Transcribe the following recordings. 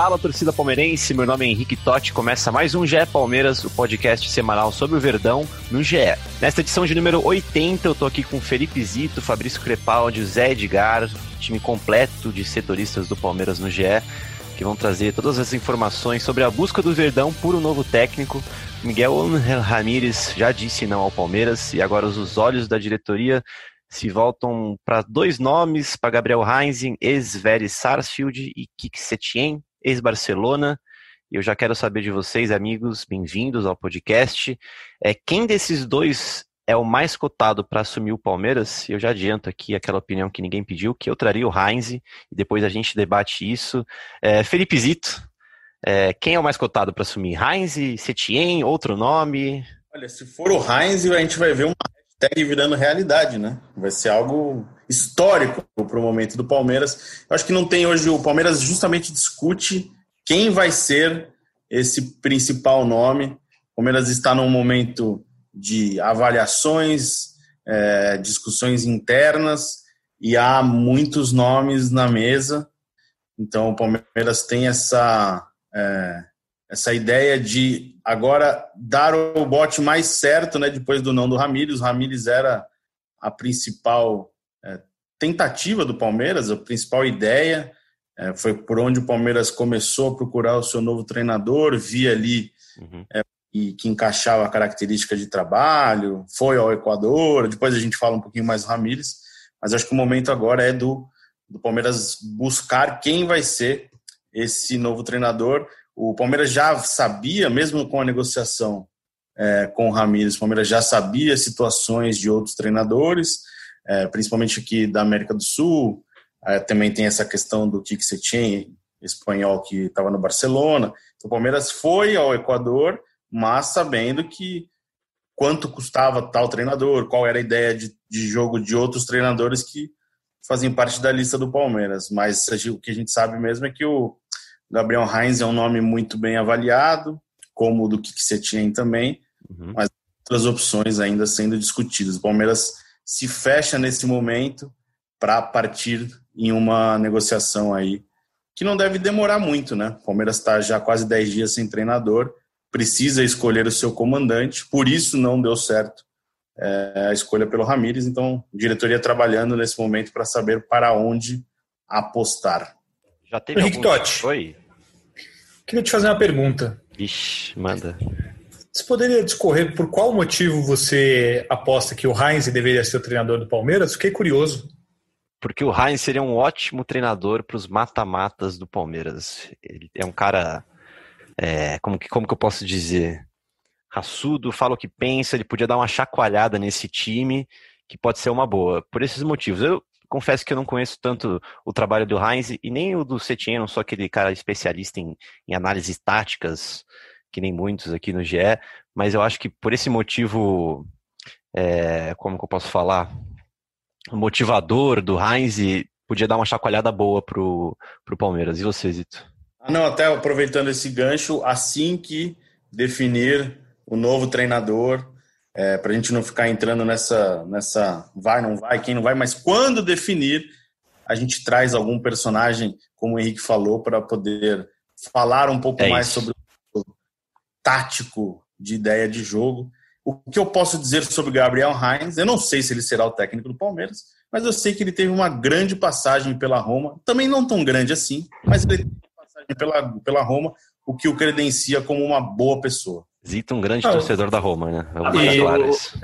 Fala, torcida palmeirense. Meu nome é Henrique Totti. Começa mais um GE Palmeiras, o podcast semanal sobre o Verdão no GE. Nesta edição de número 80, eu tô aqui com Felipe Zito, Fabrício Crepaldi, Zé Edgar, time completo de setoristas do Palmeiras no GE, que vão trazer todas as informações sobre a busca do Verdão por um novo técnico. Miguel Ramírez já disse não ao Palmeiras e agora os olhos da diretoria se voltam para dois nomes, para Gabriel Heinz, ex-Vélez Sarsfield e Kik Setien, ex-Barcelona. Eu já quero saber de vocês, amigos, bem-vindos ao podcast. É, quem desses dois é o mais cotado para assumir o Palmeiras? Eu já adianto aqui aquela opinião que ninguém pediu, que eu traria o Heinz, e depois a gente debate isso. É, Felipe Zito, é, quem é o mais cotado para assumir? Heinz, Setien, outro nome? Olha, se for o Heinz, a gente vai ver uma hashtag virando realidade, né? Vai ser algo histórico para o momento do Palmeiras. Eu acho que não tem hoje. O Palmeiras justamente discute quem vai ser esse principal nome. O Palmeiras está num momento de avaliações, é, discussões internas e há muitos nomes na mesa. Então o Palmeiras tem essa é, essa ideia de agora dar o bote mais certo, né? Depois do não do Ramires. O Ramires era a principal é, tentativa do Palmeiras, a principal ideia. É, foi por onde o Palmeiras começou a procurar o seu novo treinador, via ali uhum. é, e que encaixava a característica de trabalho, foi ao Equador, depois a gente fala um pouquinho mais do Ramires, mas acho que o momento agora é do, do Palmeiras buscar quem vai ser esse novo treinador. O Palmeiras já sabia, mesmo com a negociação é, com o Ramires, o Palmeiras já sabia situações de outros treinadores, é, principalmente aqui da América do Sul. É, também tem essa questão do Kik Setien, espanhol que estava no Barcelona. Então, o Palmeiras foi ao Equador, mas sabendo que quanto custava tal treinador, qual era a ideia de, de jogo de outros treinadores que faziam parte da lista do Palmeiras. Mas o que a gente sabe mesmo é que o Gabriel Heinz é um nome muito bem avaliado, como o do Kik Setien também, uhum. mas outras opções ainda sendo discutidas. O Palmeiras se fecha nesse momento para partir em uma negociação aí que não deve demorar muito, né? O Palmeiras está já quase 10 dias sem treinador, precisa escolher o seu comandante, por isso não deu certo é, a escolha pelo Ramires, então diretoria trabalhando nesse momento para saber para onde apostar. Já teve Henrique algum... Totti. Oi. Queria te fazer uma pergunta. Vixe, manda. Você poderia discorrer por qual motivo você aposta que o Heinz deveria ser o treinador do Palmeiras? Fiquei curioso. Porque o Heinz seria um ótimo treinador para os mata-matas do Palmeiras. Ele é um cara, é, como, que, como que eu posso dizer? Raçudo, fala o que pensa, ele podia dar uma chacoalhada nesse time, que pode ser uma boa. Por esses motivos. Eu confesso que eu não conheço tanto o trabalho do Heinz e nem o do Setien, não sou aquele cara especialista em, em análises táticas que nem muitos aqui no GE, mas eu acho que por esse motivo, é, como que eu posso falar, motivador do Heinz podia dar uma chacoalhada boa pro, pro Palmeiras. E você, Zito? Ah, não, até aproveitando esse gancho, assim que definir o novo treinador, é, para a gente não ficar entrando nessa, nessa vai, não vai, quem não vai, mas quando definir, a gente traz algum personagem, como o Henrique falou, para poder falar um pouco é mais sobre tático de ideia de jogo. O que eu posso dizer sobre Gabriel Heinz? Eu não sei se ele será o técnico do Palmeiras, mas eu sei que ele teve uma grande passagem pela Roma, também não tão grande assim, mas ele teve uma passagem pela, pela Roma, o que o credencia como uma boa pessoa. Zita, um grande ah, torcedor da Roma, né? Vamos deixar claro isso.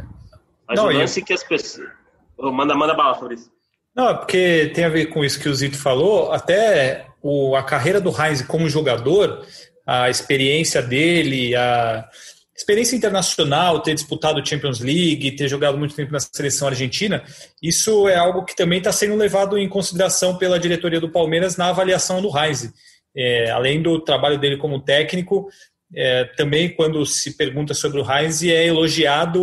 Mas não, o lance eu... que as pessoas. Oh, manda, manda bala isso. Não, é porque tem a ver com isso que o Zito falou, até o, a carreira do Heinz como jogador a experiência dele, a experiência internacional, ter disputado Champions League, ter jogado muito tempo na seleção argentina, isso é algo que também está sendo levado em consideração pela diretoria do Palmeiras na avaliação do Reise. É, além do trabalho dele como técnico, é, também quando se pergunta sobre o Heinz, é elogiado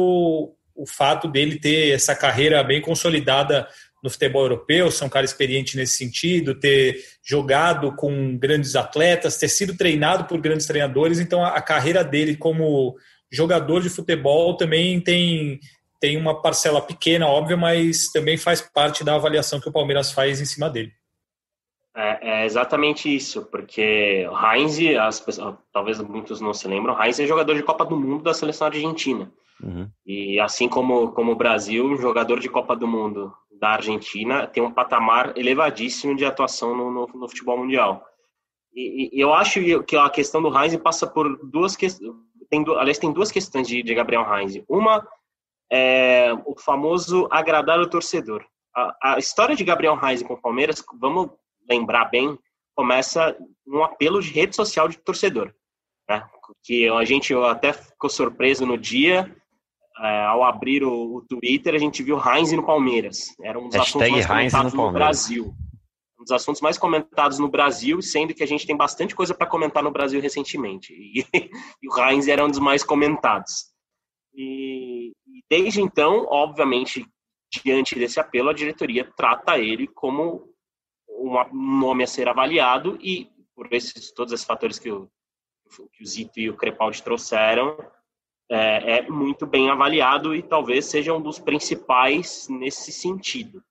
o fato dele ter essa carreira bem consolidada no futebol europeu, ser um cara experiente nesse sentido, ter jogado com grandes atletas, ter sido treinado por grandes treinadores, então a, carreira dele como jogador de futebol também tem, tem uma parcela pequena, óbvia, mas também faz parte da avaliação que o Palmeiras faz em cima dele. É, é exatamente isso, porque o Heinz, as pessoas, talvez muitos não se lembram, o Heinz é jogador de Copa do Mundo da seleção argentina. Uhum. E assim como, como o Brasil, jogador de Copa do Mundo da Argentina tem um patamar elevadíssimo de atuação no, no, no futebol mundial. E, e, eu acho que a questão do Heinz passa por duas questões. Aliás, tem duas questões de, de Gabriel Heinz. Uma é o famoso agradar o torcedor. A, a história de Gabriel Heinz com o Palmeiras, vamos lembrar bem, começa um apelo de rede social de torcedor. Né? Que a gente até ficou surpreso no dia, é, ao abrir o, o, Twitter, a gente viu Heinz no Palmeiras. Era um dos Hashtag assuntos mais comentados no, no Brasil. Um dos assuntos mais comentados no Brasil, sendo que a gente tem bastante coisa para comentar no Brasil recentemente. E, e, o Heinz era um dos mais comentados. E, e desde então, obviamente, diante desse apelo, a diretoria trata ele como um nome a ser avaliado e por esses todos esses fatores que o, que o Zito e o Crepaldi trouxeram, é, é, muito bem avaliado e talvez seja um dos principais nesse sentido.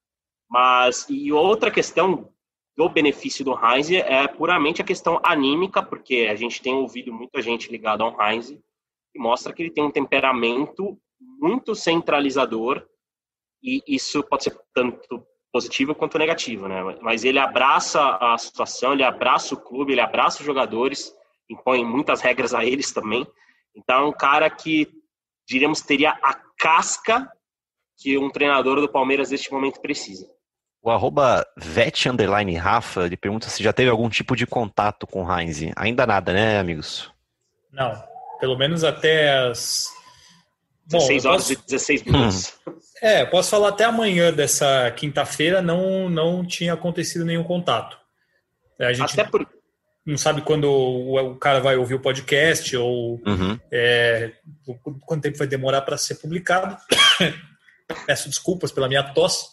Mas, e outra questão do benefício do Heinz é puramente a questão anímica, porque a gente tem ouvido muita gente ligada ao Heinz que mostra que ele tem um temperamento muito centralizador e isso pode ser tanto positivo quanto negativo, né? Mas ele abraça a situação, ele abraça o clube, ele abraça os jogadores, impõe muitas regras a eles também. Então, é um cara que, diríamos, teria a casca que um treinador do Palmeiras neste momento precisa. O arroba vet underline Rafa, ele pergunta se já teve algum tipo de contato com o Heinz. Ainda nada, né, amigos? Não, pelo menos até as... 16 Bom, horas posso... e 16 minutos. Hum. É, posso falar até amanhã dessa quinta-feira, não, não tinha acontecido nenhum contato. A gente... Até por não sabe quando o, cara vai ouvir o podcast ou uhum. é, quanto tempo vai demorar para ser publicado. Peço desculpas pela minha tosse,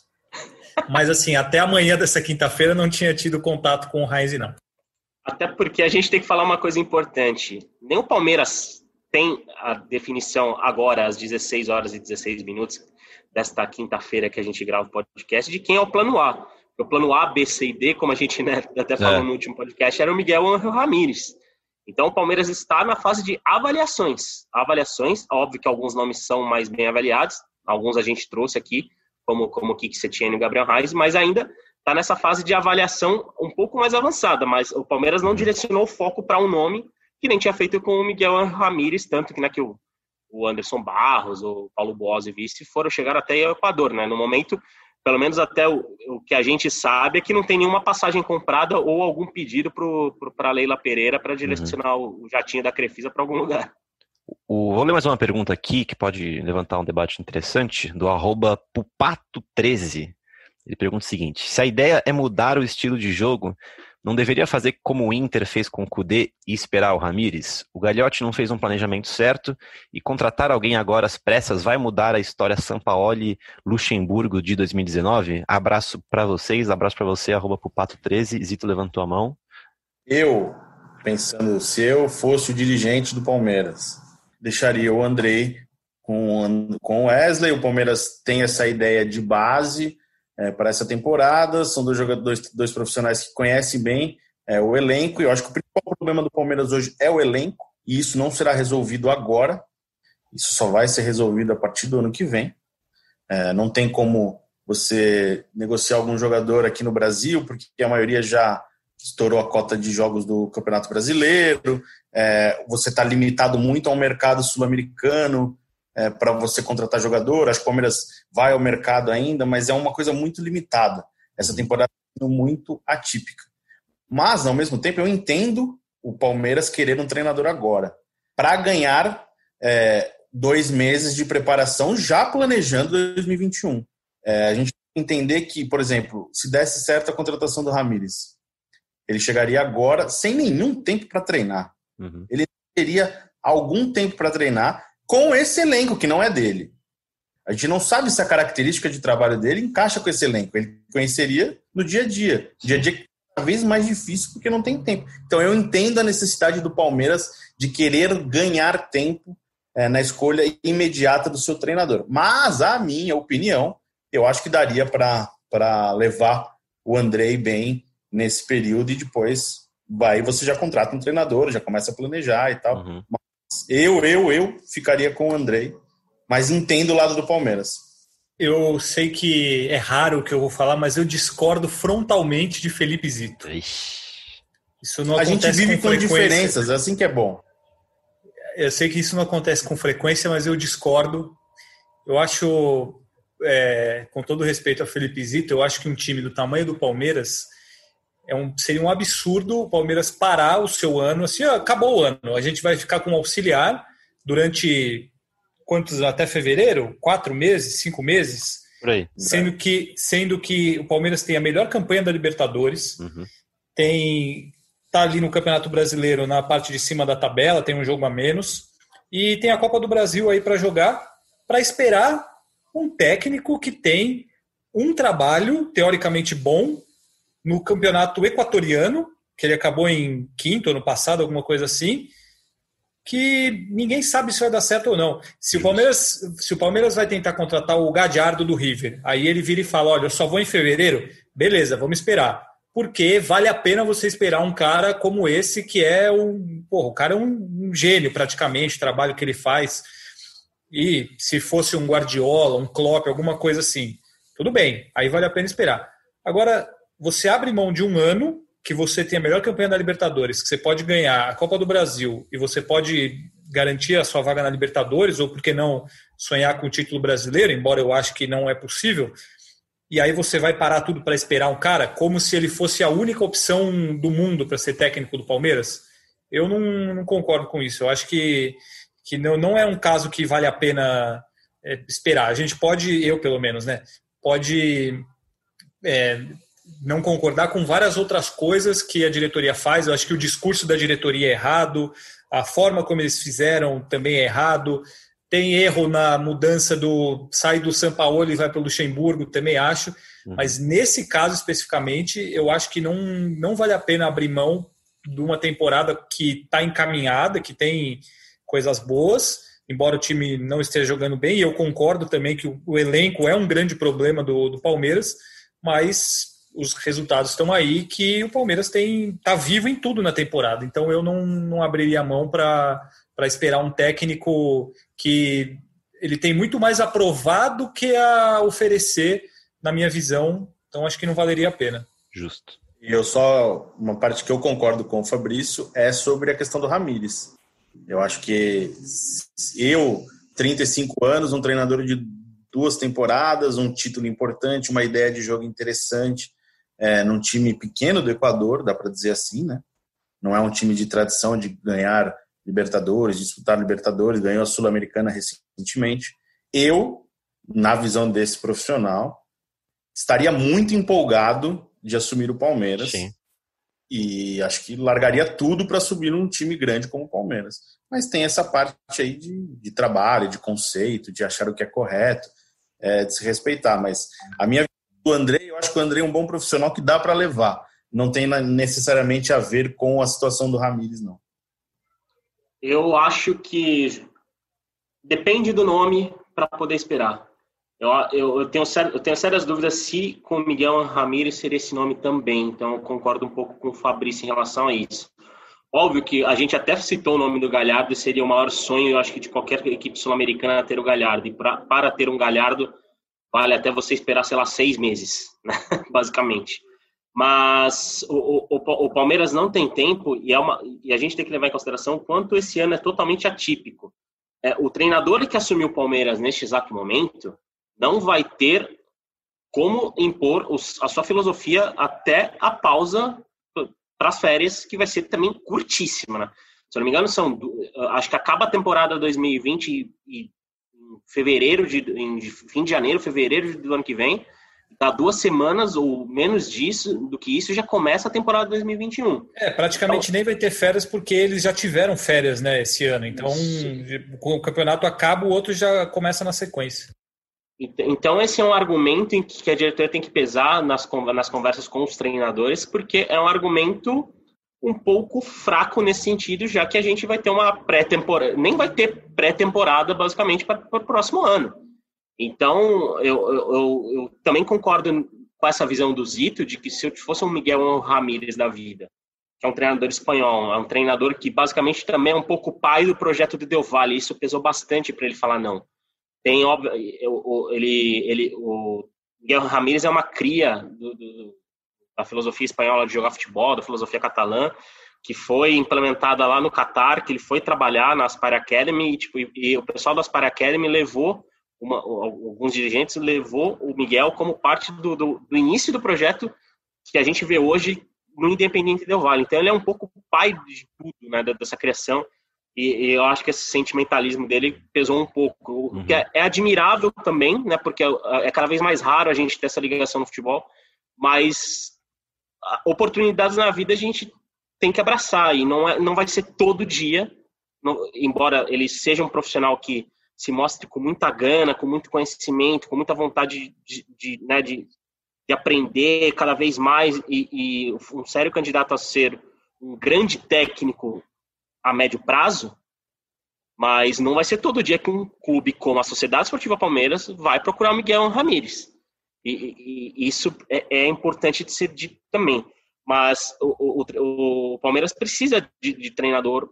mas assim, até amanhã dessa quinta-feira não tinha tido contato com o Heinz, não. Até porque a gente tem que falar uma coisa importante. Nem o Palmeiras tem a definição agora, às 16 horas e 16 minutos desta quinta-feira que a gente grava o podcast, de quem é o plano A. O plano A, B, C e D, como a gente né, até falou é. no último podcast, era o Miguel Angel Ramírez. Então o Palmeiras está na fase de avaliações. Avaliações, óbvio que alguns nomes são mais bem avaliados, alguns a gente trouxe aqui, como, como o Kiki Setiene e o Gabriel Reis, mas ainda está nessa fase de avaliação um pouco mais avançada, mas o Palmeiras não direcionou o foco para um nome que nem tinha feito com o Miguel Ramírez, tanto que, né, que o, o Anderson Barros, o Paulo Boas e vice foram chegar até o Equador, né? No momento, pelo menos até o, o, que a gente sabe é que não tem nenhuma passagem comprada ou algum pedido para a Leila Pereira para direcionar uhum. o jatinho da Crefisa para algum lugar. O, vou ler mais uma pergunta aqui que pode levantar um debate interessante, do arroba Pupato13. Ele pergunta o seguinte: se a ideia é mudar o estilo de jogo, não deveria fazer como o Inter fez com o Kudê e esperar o Ramires? O Gagliotti não fez um planejamento certo e contratar alguém agora às pressas vai mudar a história Sampaoli Luxemburgo de 2019? Abraço para vocês, abraço para você, arroba Pupato13. Zito levantou a mão. Eu, pensando, se eu fosse o dirigente do Palmeiras, deixaria o Andrei com, com o Wesley. O Palmeiras tem essa ideia de base é, para essa temporada. São dois jogadores, dois profissionais que conhecem bem é, o elenco. E eu acho que o principal problema do Palmeiras hoje é o elenco. E isso não será resolvido agora. Isso só vai ser resolvido a partir do ano que vem. É, não tem como você negociar algum jogador aqui no Brasil, porque a maioria já estourou a cota de jogos do Campeonato Brasileiro. É, você está limitado muito ao mercado sul-americano é, para você contratar jogador. Acho que o Palmeiras vai ao mercado ainda, mas é uma coisa muito limitada. Essa temporada é muito atípica. Mas, ao mesmo tempo, eu entendo o Palmeiras querer um treinador agora, para ganhar é, dois meses de preparação já planejando 2021. É, a gente entender que, por exemplo, se desse certo a contratação do Ramires, Ele chegaria agora sem nenhum tempo para treinar. Uhum. Ele teria algum tempo para treinar com esse elenco que não é dele. A gente não sabe se a característica de trabalho dele encaixa com esse elenco. Ele conheceria no dia a dia. Dia a dia é cada vez mais difícil porque não tem tempo. Então eu entendo a necessidade do Palmeiras de querer ganhar tempo é, na escolha imediata do seu treinador. Mas a minha opinião, eu acho que daria para levar o Andrei bem nesse período e depois vai você já contrata um treinador, já começa a planejar e tal. Uhum. Eu, eu, eu ficaria com o Andrei, mas entendo o lado do Palmeiras. Eu sei que é raro o que eu vou falar, mas eu discordo frontalmente de Felipe Zito. Isso não a gente vive com, com diferenças, é assim que é bom. Eu sei que isso não acontece com frequência, mas eu discordo. Eu acho, é, com todo respeito a Felipe Zito, eu acho que um time do tamanho do Palmeiras é um, seria um absurdo o Palmeiras parar o seu ano, assim, ó, acabou o ano, a gente vai ficar com um auxiliar durante quantos, até fevereiro? Quatro meses, cinco meses? Por aí. Sendo que, sendo que o Palmeiras tem a melhor campanha da Libertadores, uhum. tem tá ali no Campeonato Brasileiro na parte de cima da tabela, tem um jogo a menos, e tem a Copa do Brasil aí para jogar, para esperar um técnico que tem um trabalho teoricamente bom no campeonato equatoriano, que ele acabou em quinto ano passado, alguma coisa assim, que ninguém sabe se vai dar certo ou não. Se o Palmeiras, se o Palmeiras vai tentar contratar o Gadiardo do River, aí ele vira e fala: olha, eu só vou em fevereiro, beleza, vamos esperar. Porque vale a pena você esperar um cara como esse, que é um. Porra, o cara é um, um gênio praticamente, o trabalho que ele faz. E se fosse um Guardiola, um Klopp, alguma coisa assim, tudo bem, aí vale a pena esperar. Agora, você abre mão de um ano que você tem a melhor campanha da Libertadores, que você pode ganhar a Copa do Brasil e você pode garantir a sua vaga na Libertadores, ou por que não sonhar com o título brasileiro, embora eu acho que não é possível, e aí você vai parar tudo para esperar um cara como se ele fosse a única opção do mundo para ser técnico do Palmeiras? Eu não, não, concordo com isso. Eu acho que, que não, não é um caso que vale a pena é, esperar. A gente pode, eu pelo menos, né? Pode é, não concordar com várias outras coisas que a diretoria faz. Eu acho que o discurso da diretoria é errado, a forma como eles fizeram também é errado. Tem erro na mudança do sai do São Paulo e vai para o Luxemburgo, também acho. Uhum. Mas nesse caso especificamente, eu acho que não, não vale a pena abrir mão de uma temporada que está encaminhada, que tem coisas boas, embora o time não esteja jogando bem. E eu concordo também que o, o elenco é um grande problema do, do Palmeiras, mas os resultados estão aí que o Palmeiras tem tá vivo em tudo na temporada. Então eu não, não abriria a mão para esperar um técnico que ele tem muito mais aprovado que a oferecer, na minha visão. Então acho que não valeria a pena. Justo. E eu só uma parte que eu concordo com o Fabrício é sobre a questão do Ramires. Eu acho que eu, 35 anos, um treinador de duas temporadas, um título importante, uma ideia de jogo interessante, é, num time pequeno do Equador, dá para dizer assim, né? Não é um time de tradição de ganhar Libertadores, disputar Libertadores, ganhou a Sul-Americana recentemente. Eu, na visão desse profissional, estaria muito empolgado de assumir o Palmeiras. Sim. E acho que largaria tudo para subir num time grande como o Palmeiras. Mas tem essa parte aí de, de trabalho, de conceito, de achar o que é correto, é, de se respeitar. Mas a minha do André, eu acho que o André é um bom profissional que dá para levar. Não tem necessariamente a ver com a situação do Ramires, não. Eu acho que depende do nome para poder esperar. Eu, eu, eu, tenho, eu tenho sérias dúvidas se com Miguel Ramírez seria esse nome também. Então, eu concordo um pouco com o Fabrício em relação a isso. Óbvio que a gente até citou o nome do Galhardo, seria o maior sonho, eu acho que de qualquer equipe sul-americana ter o Galhardo. E pra, para ter um Galhardo, vale até você esperar, sei lá, seis meses, né? basicamente. Mas o, o, o, Palmeiras não tem tempo e, é uma, e a gente tem que levar em consideração o quanto esse ano é totalmente atípico. É, o treinador que assumiu o Palmeiras neste exato momento não vai ter como impor os, a sua filosofia até a pausa para as férias, que vai ser também curtíssima. Né? Se eu não me engano, são, acho que acaba a temporada 2020 e, e fevereiro de em fim de janeiro, fevereiro do ano que vem, dá duas semanas ou menos disso do que isso já começa a temporada 2021. É, praticamente então, nem vai ter férias porque eles já tiveram férias, né, esse ano. Então, com o campeonato acaba, o outro já começa na sequência. Então, esse é um argumento em que a diretoria tem que pesar nas, nas conversas com os treinadores, porque é um argumento um pouco fraco nesse sentido, já que a gente vai ter uma pré-temporada, nem vai ter pré-temporada basicamente para o próximo ano. Então, eu, eu, eu, também concordo com essa visão do Zito de que se eu fosse um Miguel Ramírez da vida, que é um treinador espanhol, é um treinador que basicamente também é um pouco pai do projeto do Del Valle, isso pesou bastante para ele falar não. Tem óbvio, ele, ele, o Miguel Ramírez é uma cria do, do, da filosofia espanhola de jogar futebol, da filosofia catalã, que foi implementada lá no Catar, que ele foi trabalhar na Aspire Academy e, tipo, e, e o pessoal da Aspire Academy levou uma, alguns dirigentes levou o Miguel como parte do, do, do, início do projeto que a gente vê hoje no Independente Del Vale. Então ele é um pouco pai de tudo, né, dessa criação. E, e eu acho que esse sentimentalismo dele pesou um pouco. Uhum. O que é, é, admirável também, né, porque é, é cada vez mais raro a gente ter essa ligação no futebol, mas oportunidades na vida a gente tem que abraçar e não, é, não vai ser todo dia, não, embora ele seja um profissional que se mostre com muita gana, com muito conhecimento, com muita vontade de, de, né, de, de aprender cada vez mais e, e, um sério candidato a ser um grande técnico a médio prazo, mas não vai ser todo dia que um clube como a Sociedade Esportiva Palmeiras vai procurar o Miguel Ramírez. E, e, isso é, é, importante de ser dito também. Mas o, o, o Palmeiras precisa de, de treinador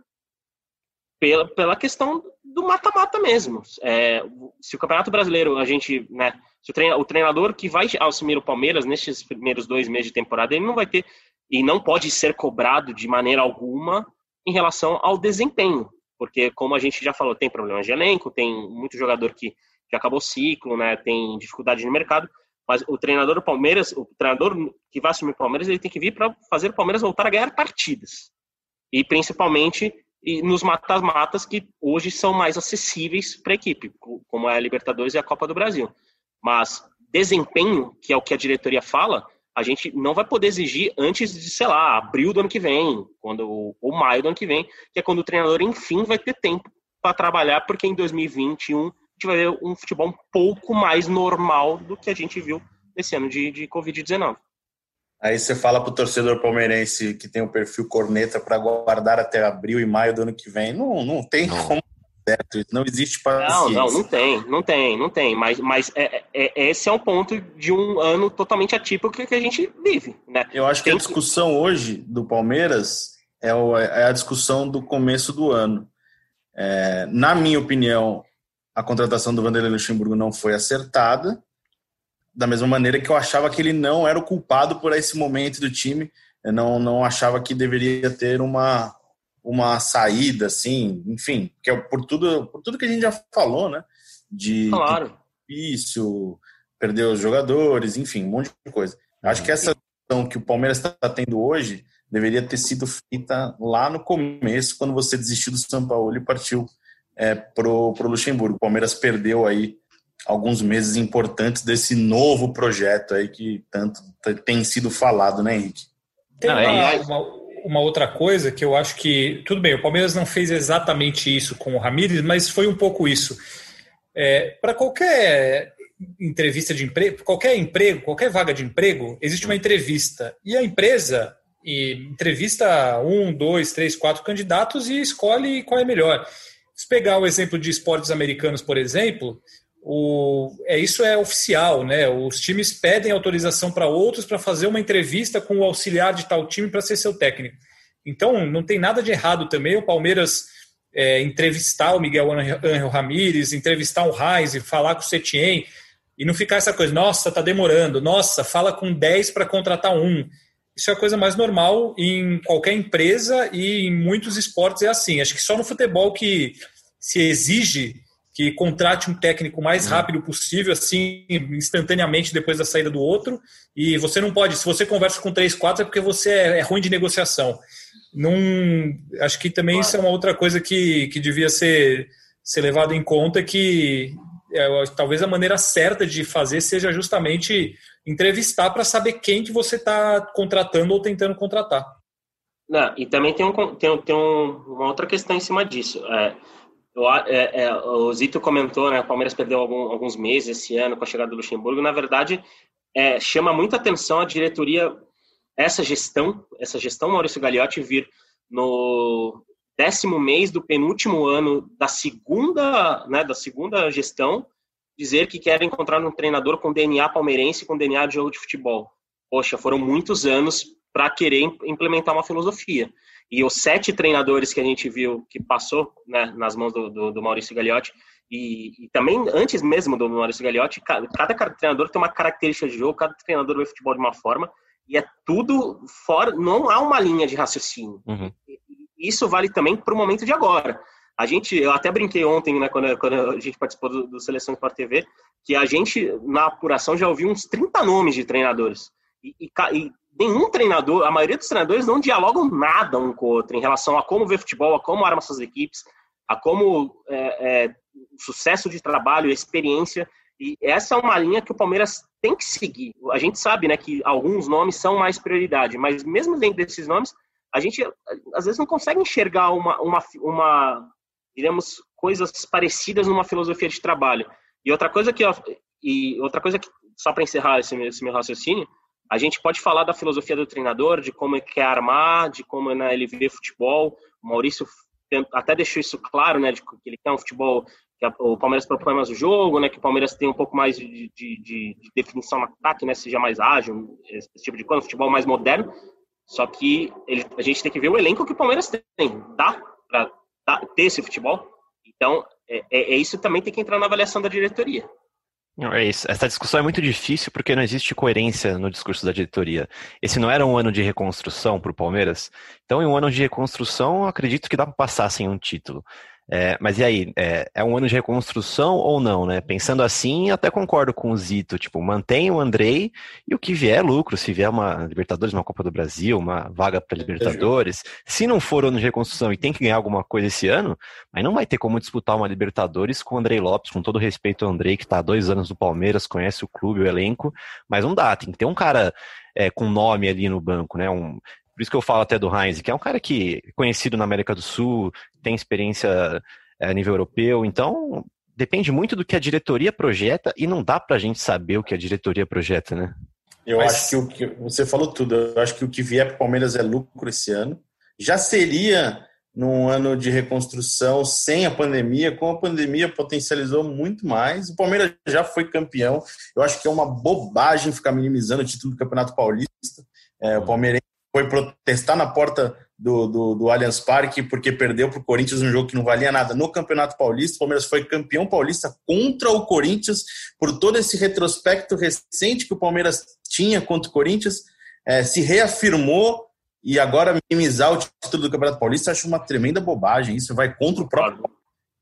pela, pela questão do mata-mata mesmo. É, se o Campeonato Brasileiro, a gente, né, se o, treina, o treinador que vai assumir o Palmeiras nesses primeiros dois meses de temporada, ele não vai ter e não pode ser cobrado de maneira alguma em relação ao desempenho, porque como a gente já falou, tem problemas de elenco, tem muito jogador que já acabou o ciclo, né, tem dificuldade no mercado, mas o treinador do Palmeiras, o treinador que vai assumir o Palmeiras, ele tem que vir para fazer o Palmeiras voltar a ganhar partidas. E principalmente e nos matas-matas que hoje são mais acessíveis para a equipe, como é a Libertadores e a Copa do Brasil. Mas desempenho, que é o que a diretoria fala, a gente não vai poder exigir antes de, sei lá, abril do ano que vem, quando ou maio do ano que vem, que é quando o treinador, enfim, vai ter tempo para trabalhar, porque em 2021 a gente vai ver um futebol um pouco mais normal do que a gente viu nesse ano de, de Covid-19. Aí você fala para o torcedor palmeirense que tem o perfil corneta para guardar até abril e maio do ano que vem. Não, não tem não. como certo, não existe para Não, não, não tem, não tem, não tem. Mas, mas é, é, é, esse é um ponto de um ano totalmente atípico que a gente vive. Né? Eu acho que a discussão que... hoje do Palmeiras é, é, a discussão do começo do ano. É, na minha opinião, a contratação do Vanderlei Luxemburgo não foi acertada da mesma maneira que eu achava que ele não era o culpado por esse momento do time. Eu não, não achava que deveria ter uma, uma saída, assim, enfim, que é por tudo, por tudo que a gente já falou, né? De claro. difícil, perder os jogadores, enfim, um monte de coisa. Acho que essa questão que o Palmeiras está tendo hoje deveria ter sido feita lá no começo, quando você desistiu do São Paulo e partiu é, pro, pro Luxemburgo. O Palmeiras perdeu aí alguns meses importantes desse novo projeto aí que tanto tem sido falado, né, Henrique? Tem uma, uma, uma, outra coisa que eu acho que. Tudo bem, o Palmeiras não fez exatamente isso com o Ramires, mas foi um pouco isso. É, Para qualquer entrevista de emprego, qualquer emprego, qualquer vaga de emprego, existe uma entrevista. E a empresa e entrevista um, dois, três, quatro candidatos e escolhe qual é melhor. Se pegar o exemplo de esportes americanos, por exemplo, o, é, isso é oficial, né? Os times pedem autorização para outros para fazer uma entrevista com o auxiliar de tal time para ser seu técnico. Então, não tem nada de errado também o Palmeiras é, entrevistar o Miguel Angel Ramírez, entrevistar o Reis, falar com o Setien e não ficar essa coisa, nossa, tá demorando, nossa, fala com 10 para contratar um. Isso é a coisa mais normal em qualquer empresa e em muitos esportes é assim. Acho que só no futebol que se exige que contrate um técnico o mais uhum. rápido possível, assim, instantaneamente depois da saída do outro. E você não pode, se você conversa com três, quatro, é porque você é, é ruim de negociação. Num, acho que também claro. isso é uma outra coisa que, que devia ser, ser levado em conta, que é, talvez a maneira certa de fazer seja justamente entrevistar para saber quem que você está contratando ou tentando contratar. Não, e também tem, um, tem, tem um, uma outra questão em cima disso. É, é, é, o Zito comentou, né? O Palmeiras perdeu algum, alguns meses esse ano com a chegada do Luxemburgo. Na verdade, é, chama muita atenção a diretoria, essa gestão, essa gestão Maurício Gagliotti vir no décimo mês do penúltimo ano da segunda, né, da segunda gestão, dizer que quer encontrar um treinador com DNA palmeirense, com DNA de jogo de futebol. Poxa, foram muitos anos para querer implementar uma filosofia. E os sete treinadores que a gente viu que passou né, nas mãos do, do, do Maurício Gagliotti, e, e, também antes mesmo do Maurício Gagliotti, cada, cada, treinador tem uma característica de jogo, cada treinador vê futebol de uma forma, e é tudo fora, não há uma linha de raciocínio. Uhum. Isso vale também para o momento de agora. A gente, eu até brinquei ontem, né, quando, quando a gente participou do, do Seleção Sport TV, que a gente, na apuração, já ouviu uns 30 nomes de treinadores. E, e, e, nenhum treinador, a maioria dos treinadores não dialogam nada um com o outro em relação a como ver futebol, a como arma suas equipes, a como é, é, sucesso de trabalho, experiência. E essa é uma linha que o Palmeiras tem que seguir. A gente sabe né, que alguns nomes são mais prioridade, mas mesmo dentro desses nomes, a gente às vezes não consegue enxergar uma, uma, uma diremos, coisas parecidas numa filosofia de trabalho. E outra coisa que, e outra coisa que só para encerrar esse, esse, meu raciocínio, a gente pode falar da filosofia do treinador, de como ele quer armar, de como né, ele vê futebol. O Maurício até deixou isso claro, né, de que ele quer um futebol que o Palmeiras propõe mais o jogo, né, que o Palmeiras tem um pouco mais de, de, de, de definição no ataque, né, seja mais ágil, esse tipo de coisa, um futebol mais moderno. Só que ele, a gente tem que ver o elenco que o Palmeiras tem. Dá para ter esse futebol. Então, é, é, é, isso também tem que entrar na avaliação da diretoria. É isso. Essa discussão é muito difícil porque não existe coerência no discurso da diretoria. Esse não era um ano de reconstrução para o Palmeiras. Então, em um ano de reconstrução, acredito que dá para passar sem um título. É, mas e aí, é, é, um ano de reconstrução ou não, né? Pensando assim, até concordo com o Zito, tipo, mantém o Andrei e o que vier é lucro, se vier uma Libertadores, uma Copa do Brasil, uma vaga para Libertadores, se não for ano de reconstrução e tem que ganhar alguma coisa esse ano, aí não vai ter como disputar uma Libertadores com o Andrei Lopes, com todo respeito ao Andrei, que está há dois anos no Palmeiras, conhece o clube, o elenco, mas não dá, tem que ter um cara é, com nome ali no banco, né? Um, por isso que eu falo até do Heinz, que é um cara que é conhecido na América do Sul, tem experiência é, a nível europeu, então depende muito do que a diretoria projeta e não dá pra gente saber o que a diretoria projeta, né? Eu Mas... acho que o que você falou tudo. Eu acho que o que vier para o Palmeiras é lucro esse ano. Já seria num ano de reconstrução sem a pandemia, com a pandemia potencializou muito mais. O Palmeiras já foi campeão. Eu acho que é uma bobagem ficar minimizando o título do Campeonato Paulista. É, o Palmeiras foi protestar na porta do, do, do Allianz Parque porque perdeu para o Corinthians um jogo que não valia nada no Campeonato Paulista. O Palmeiras foi campeão paulista contra o Corinthians por todo esse retrospecto recente que o Palmeiras tinha contra o Corinthians. É, se reafirmou e agora minimizar o título do Campeonato Paulista acho uma tremenda bobagem. Isso vai contra o próprio.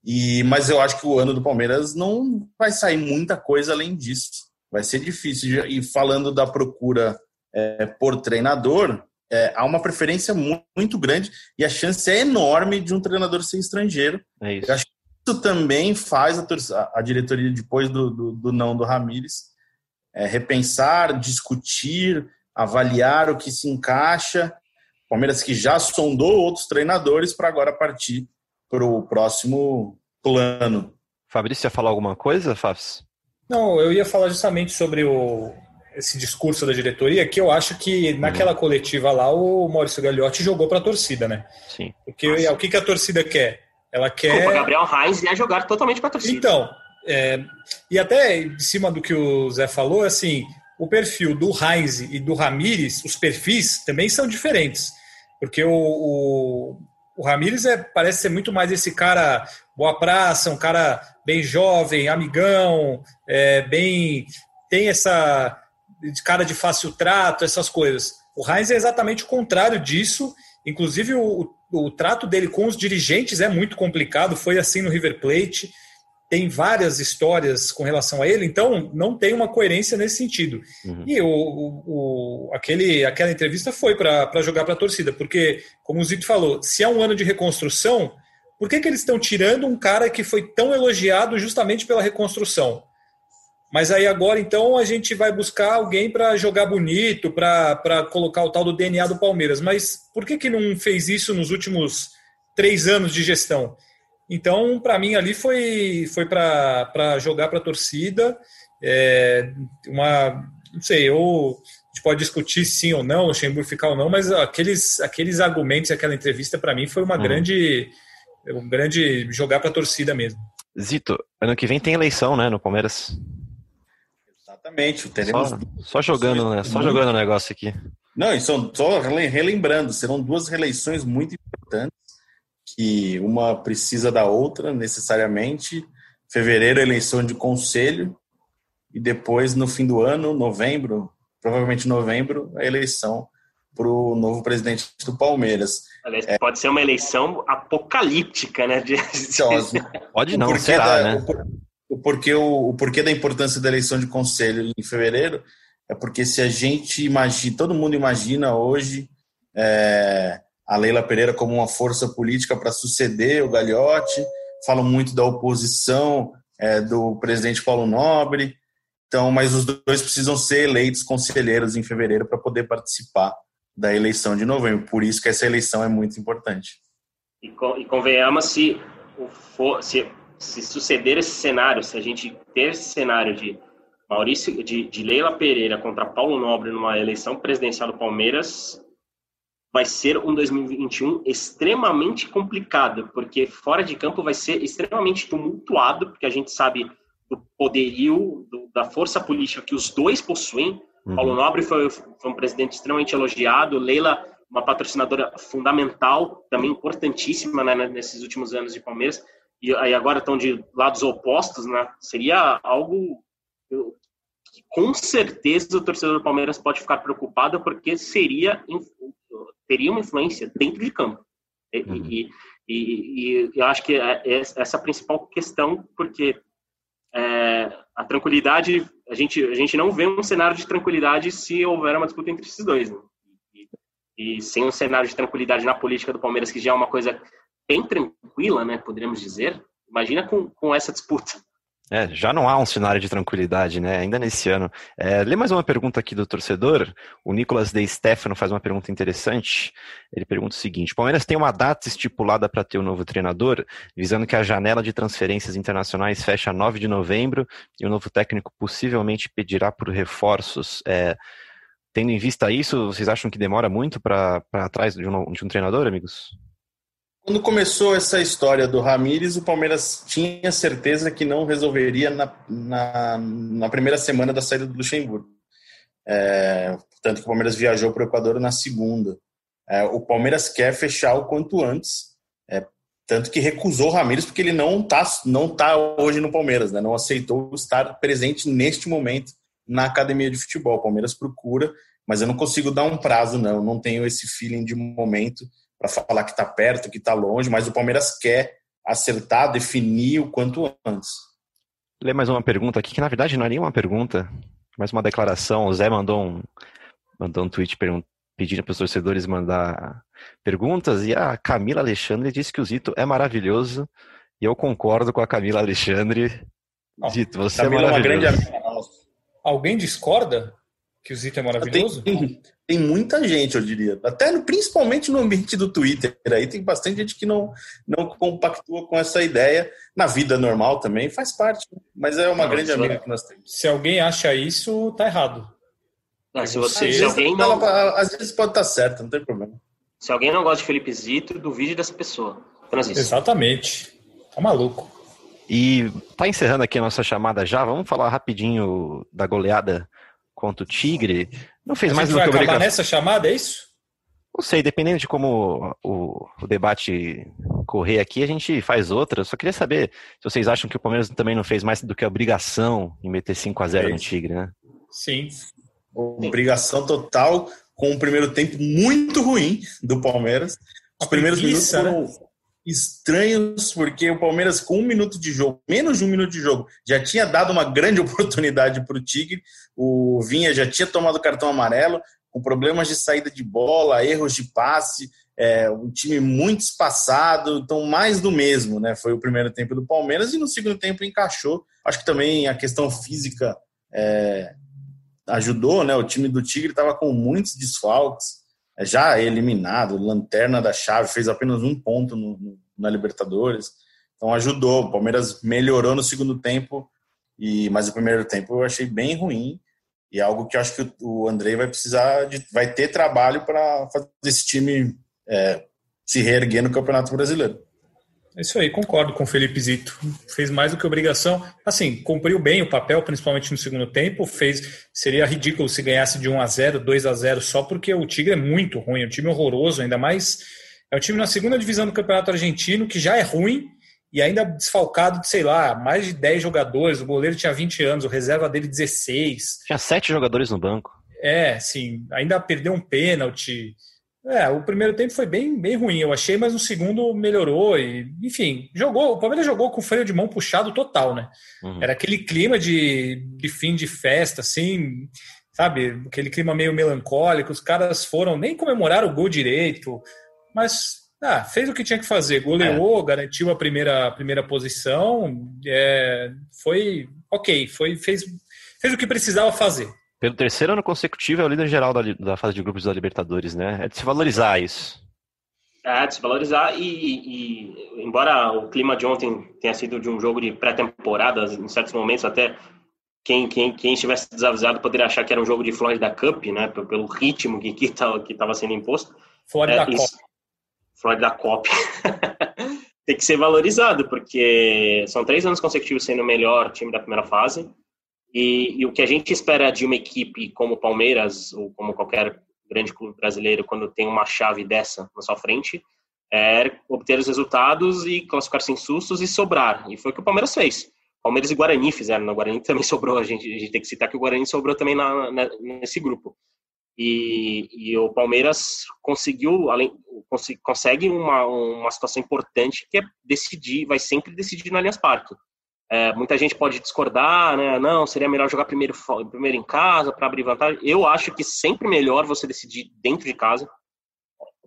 E, mas eu acho que o ano do Palmeiras não vai sair muita coisa além disso. Vai ser difícil. E falando da procura é, por treinador, é, há uma preferência muito grande e a chance é enorme de um treinador ser estrangeiro. É isso. Eu acho que isso também faz a, a diretoria, depois do, do, do, não do Ramires, é, repensar, discutir, avaliar o que se encaixa. Palmeiras que já sondou outros treinadores para agora partir para o próximo plano. Fabrício, ia falar alguma coisa, Fafs? Não, eu ia falar justamente sobre o, esse discurso da diretoria, que eu acho que naquela uhum. coletiva lá o Maurício Gagliotti jogou para a torcida, né? Sim. Porque Nossa. o que, que a torcida quer? Ela quer. O Gabriel Reis ia jogar totalmente para a torcida. Então, é, e até em cima do que o Zé falou, assim, o perfil do Reis e do Ramires, os perfis também são diferentes. Porque o, o, o Ramires é, parece ser muito mais esse cara boa praça, um cara bem jovem, amigão, é, bem. tem essa de cara de fácil trato, essas coisas. O Heinz é exatamente o contrário disso. Inclusive, o, o, o trato dele com os dirigentes é muito complicado. Foi assim no River Plate. Tem várias histórias com relação a ele, então não tem uma coerência nesse sentido. Uhum. E o, o, aquele, aquela entrevista foi para jogar para a torcida, porque, como o Zito falou, se é um ano de reconstrução, por que, que eles estão tirando um cara que foi tão elogiado justamente pela reconstrução? Mas aí agora, então, a gente vai buscar alguém para jogar bonito, para colocar o tal do DNA do Palmeiras. Mas por que, que não fez isso nos últimos três anos de gestão? Então, para mim, ali foi, foi para jogar para a torcida. É, uma, não sei, ou a gente pode discutir sim ou não, o Luxemburgo ficar ou não, mas aqueles, aqueles argumentos, aquela entrevista, para mim, foi uma uhum. grande, um grande jogar para a torcida mesmo. Zito, ano que vem tem eleição, né, no Palmeiras? Exatamente. Teremos só, só jogando, né? Só jogando o negócio aqui. Não, e são só relembrando, serão duas reeleições muito importantes, que uma precisa da outra necessariamente. Fevereiro, eleição de conselho, e depois, no fim do ano, novembro, provavelmente novembro, a eleição para o novo presidente do Palmeiras. Aliás, é, pode ser uma eleição apocalíptica, né? De... Então, pode não, será, da, né? O, porquê, o, o porquê da importância da eleição de conselho em fevereiro é porque se a gente imagina, todo mundo imagina hoje é, a Leila Pereira como uma força política para suceder o Gagliotti, falam muito da oposição é, do presidente Paulo Nobre, então, mas os dois precisam ser eleitos conselheiros em fevereiro para poder participar da eleição de novembro. Por isso que essa eleição é muito importante. E, e convenhamos se, se, se suceder esse cenário, se a gente ter esse cenário de Maurício de, de Leila Pereira contra Paulo Nobre numa eleição presidencial do Palmeiras, vai ser um 2021 extremamente complicado, porque fora de campo vai ser extremamente tumultuado, porque a gente sabe do poderio, do, da força política que os dois possuem. Uhum. Paulo Nobre foi, foi, um presidente extremamente elogiado, Leila, uma patrocinadora fundamental, também importantíssima né, nesses últimos anos de Palmeiras, e aí agora estão de lados opostos, né? Seria algo que com certeza o torcedor do Palmeiras pode ficar preocupado, porque seria teria uma influência dentro de campo. E, uhum. e, e, e eu acho que é essa é a principal questão, porque é, a tranquilidade, a gente, a gente não vê um cenário de tranquilidade se houver uma disputa entre esses dois. Né? E, e, sem um cenário de tranquilidade na política do Palmeiras, que já é uma coisa bem tranquila, né, poderíamos dizer, imagina com, com essa disputa. É, já não há um cenário de tranquilidade, né? Ainda nesse ano. É, lê mais uma pergunta aqui do torcedor. O Nicolas De Stefano faz uma pergunta interessante. Ele pergunta o seguinte: Palmeiras tem uma data estipulada para ter o um novo treinador, visando que a janela de transferências internacionais fecha 9 de novembro e o novo técnico possivelmente pedirá por reforços. É, tendo em vista isso, vocês acham que demora muito para atrás de um, de um treinador, amigos? Quando começou essa história do Ramires, o Palmeiras tinha certeza que não resolveria na, na, na primeira semana da saída do Luxemburgo. É, tanto que o Palmeiras viajou para o Equador na segunda. É, o Palmeiras quer fechar o quanto antes, é, tanto que recusou o Ramires porque ele não está não tá hoje no Palmeiras, né, não aceitou estar presente neste momento na academia de futebol. O Palmeiras procura, mas eu não consigo dar um prazo, não, não tenho esse feeling de momento para falar que está perto, que está longe, mas o Palmeiras quer acertar, definir o quanto antes. Lê mais uma pergunta aqui, que na verdade não é nenhuma pergunta, mas uma declaração. O Zé mandou um, mandou um tweet pedindo para os torcedores mandar perguntas, e a Camila Alexandre disse que o Zito é maravilhoso, e eu concordo com a Camila Alexandre. Zito, você é Camila é maravilhoso. É uma grande Alguém discorda que o Zito é maravilhoso? Tem, tem muita gente, eu diria. Até principalmente no ambiente do Twitter. Aí tem bastante gente que não, não compactua com essa ideia. Na vida normal também faz parte. Né? Mas é uma não, grande amiga que nós temos. Se alguém acha isso, tá errado. Não, se você, às, se alguém não... às vezes pode estar certo, não tem problema. Se alguém não gosta de Felipe Zito, duvide dessa pessoa. Exatamente. Tá maluco. E tá encerrando aqui a nossa chamada já. Vamos falar rapidinho da goleada contra o Tigre. Não fez a mais do que vai acabar nessa chamada, é isso? Não sei, dependendo de como o, o, debate correr aqui, a gente faz outra. Só queria saber se vocês acham que o Palmeiras também não fez mais do que a obrigação em meter 5 a 0 no Tigre, né? Sim. Obrigação total, com um primeiro tempo muito ruim do Palmeiras. Os primeiros preguiça, minutos foram, né? Estranhos, porque o Palmeiras, com um minuto de jogo, menos de um minuto de jogo, já tinha dado uma grande oportunidade para o Tigre. O Vinha já tinha tomado cartão amarelo, com problemas de saída de bola, erros de passe. é, um time muito espaçado, então mais do mesmo, né? Foi o primeiro tempo do Palmeiras e no segundo tempo encaixou. Acho que também a questão física é, ajudou, né? O time do Tigre estava com muitos desfalques, já eliminado, lanterna da chave, fez apenas um ponto no, no, na Libertadores, então ajudou. O Palmeiras melhorou no segundo tempo, e mas o primeiro tempo eu achei bem ruim. E algo que eu acho que o Andrei vai precisar de, vai ter trabalho para fazer esse time é, se reerguer no Campeonato Brasileiro. É isso aí, concordo com o Felipe Zito. Fez mais do que obrigação. Assim, cumpriu bem o papel, principalmente no segundo tempo. Fez, seria ridículo se ganhasse de 1 a 0, 2 a 0 só porque o Tigre é muito ruim, é um time horroroso, ainda mais é um time na segunda divisão do Campeonato Argentino que já é ruim e ainda desfalcado de, sei lá, mais de 10 jogadores. O goleiro tinha 20 anos, o reserva dele 16. Tinha 7 jogadores no banco. É, sim, ainda perdeu um pênalti. É, o primeiro tempo foi bem, bem ruim, eu achei, mas no segundo melhorou e, enfim, jogou. O Palmeiras jogou com o freio de mão puxado total, né? Uhum. Era aquele clima de, de fim de festa, assim, sabe? Aquele clima meio melancólico. Os caras foram nem comemorar o gol direito, mas ah, fez o que tinha que fazer, goleou, é. garantiu a primeira, a primeira posição, é, foi ok, foi, fez, fez o que precisava fazer. Pelo terceiro ano consecutivo é o líder geral da, da fase de grupos da Libertadores, né? É de se valorizar isso. É, de se valorizar e, e, embora o clima de ontem tenha sido de um jogo de pré-temporada, em certos momentos até quem, quem, quem estivesse desavisado poderia achar que era um jogo de Florida Cup, né? Pelo ritmo que que estava sendo imposto. Florida é, Cup. Florida Cup. Tem que ser valorizado, porque são três anos consecutivos sendo o melhor time da primeira fase e, e, o que a gente espera de uma equipe como o Palmeiras, ou como qualquer grande clube brasileiro, quando tem uma chave dessa na sua frente, é obter os resultados e classificar sem sustos e sobrar. E foi o que o Palmeiras fez. Palmeiras e Guarani fizeram. O Guarani também sobrou. A gente, a gente tem que citar que o Guarani sobrou também na, na, nesse grupo. E, e, o Palmeiras conseguiu, além, consegue uma, uma situação importante que é decidir, vai sempre decidir no Allianz Parque. É, muita gente pode discordar, né? Não, seria melhor jogar primeiro, primeiro em casa para abrir vantagem. Eu acho que sempre melhor você decidir dentro de casa,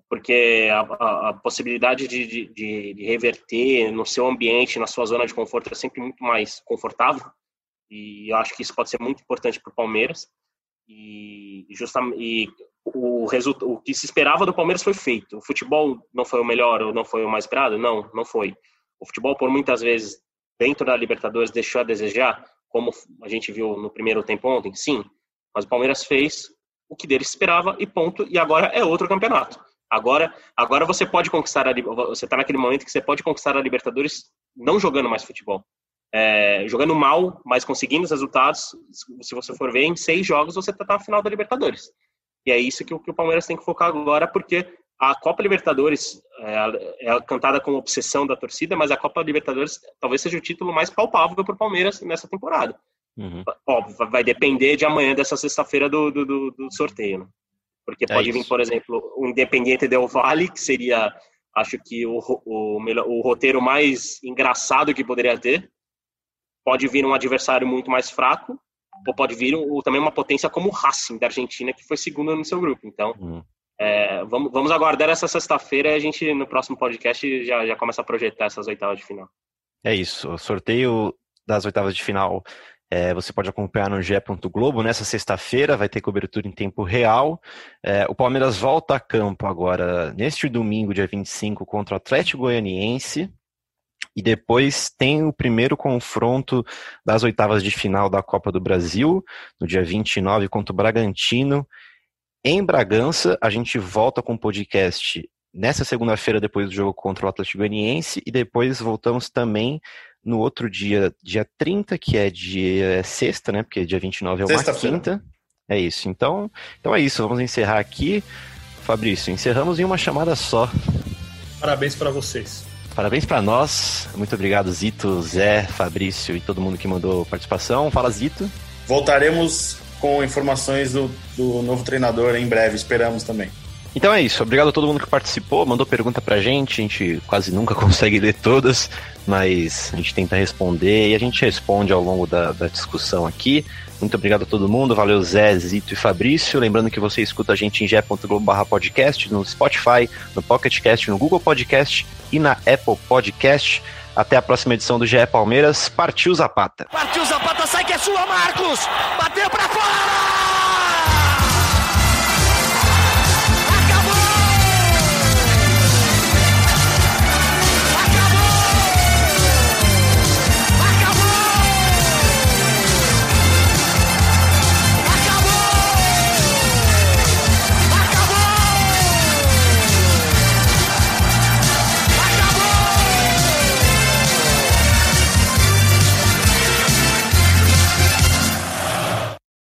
porque a, a, a possibilidade de, de, de, reverter no seu ambiente, na sua zona de conforto, é sempre muito mais confortável. E eu acho que isso pode ser muito importante para o Palmeiras. E, justamente, e o, resultado, o que se esperava do Palmeiras foi feito. O futebol não foi o melhor ou não foi o mais esperado? Não, não foi. O futebol, por muitas vezes, dentro da Libertadores deixou a desejar, como a gente viu no primeiro tempo ontem? Sim, mas o Palmeiras fez o que dele esperava e ponto, e agora é outro campeonato. Agora, agora você pode conquistar a você está naquele momento que você pode conquistar a Libertadores não jogando mais futebol. É, jogando mal, mas conseguindo os resultados, se você for ver, em seis jogos você está na final da Libertadores. E é isso que que o Palmeiras tem que focar agora, porque a Copa Libertadores é, é, cantada como obsessão da torcida, mas a Copa Libertadores talvez seja o título mais palpável para o Palmeiras nessa temporada. Uhum. Óbvio, vai depender de amanhã, dessa sexta-feira do, do, do, sorteio. Né? Porque é pode vir, por exemplo, o Independiente Del Valle, que seria, acho que, o, o, melhor, o roteiro mais engraçado que poderia ter. Pode vir um adversário muito mais fraco, ou pode vir um, também uma potência como o Racing da Argentina, que foi segundo no seu grupo. Então, uhum. É, vamos, vamos aguardar essa sexta-feira e a gente, no próximo podcast, já, já começa a projetar essas oitavas de final. É isso. O sorteio das oitavas de final é, você pode acompanhar no GE. Globo nessa sexta-feira, vai ter cobertura em tempo real. É, o Palmeiras volta a campo agora neste domingo, dia 25, contra o Atlético Goianiense. E depois tem o primeiro confronto das oitavas de final da Copa do Brasil, no dia 29, contra o Bragantino em Bragança. A gente volta com o podcast nessa segunda-feira, depois do jogo contra o Atlético Goianiense, e depois voltamos também no outro dia, dia 30, que é dia é sexta, né? Porque dia 29 é uma quinta. É isso. Então, então é isso. Vamos encerrar aqui. Fabrício, encerramos em uma chamada só. Parabéns para vocês. Parabéns para nós. Muito obrigado, Zito, Zé, Fabrício e todo mundo que mandou participação. Fala, Zito. Voltaremos com informações do, do novo treinador em breve, esperamos também. Então é isso, obrigado a todo mundo que participou, mandou pergunta pra gente, a gente quase nunca consegue ler todas, mas a gente tenta responder e a gente responde ao longo da, da discussão aqui. Muito obrigado a todo mundo. Valeu, Zé, Zito e Fabrício. Lembrando que você escuta a gente em ge.globo podcast, no Spotify, no Pocket Cast, no Google Podcast e na Apple Podcast. Até a próxima edição do GE Palmeiras. Partiu Zapata. Partiu Zapata, sai que é sua, Marcos! Pra fora!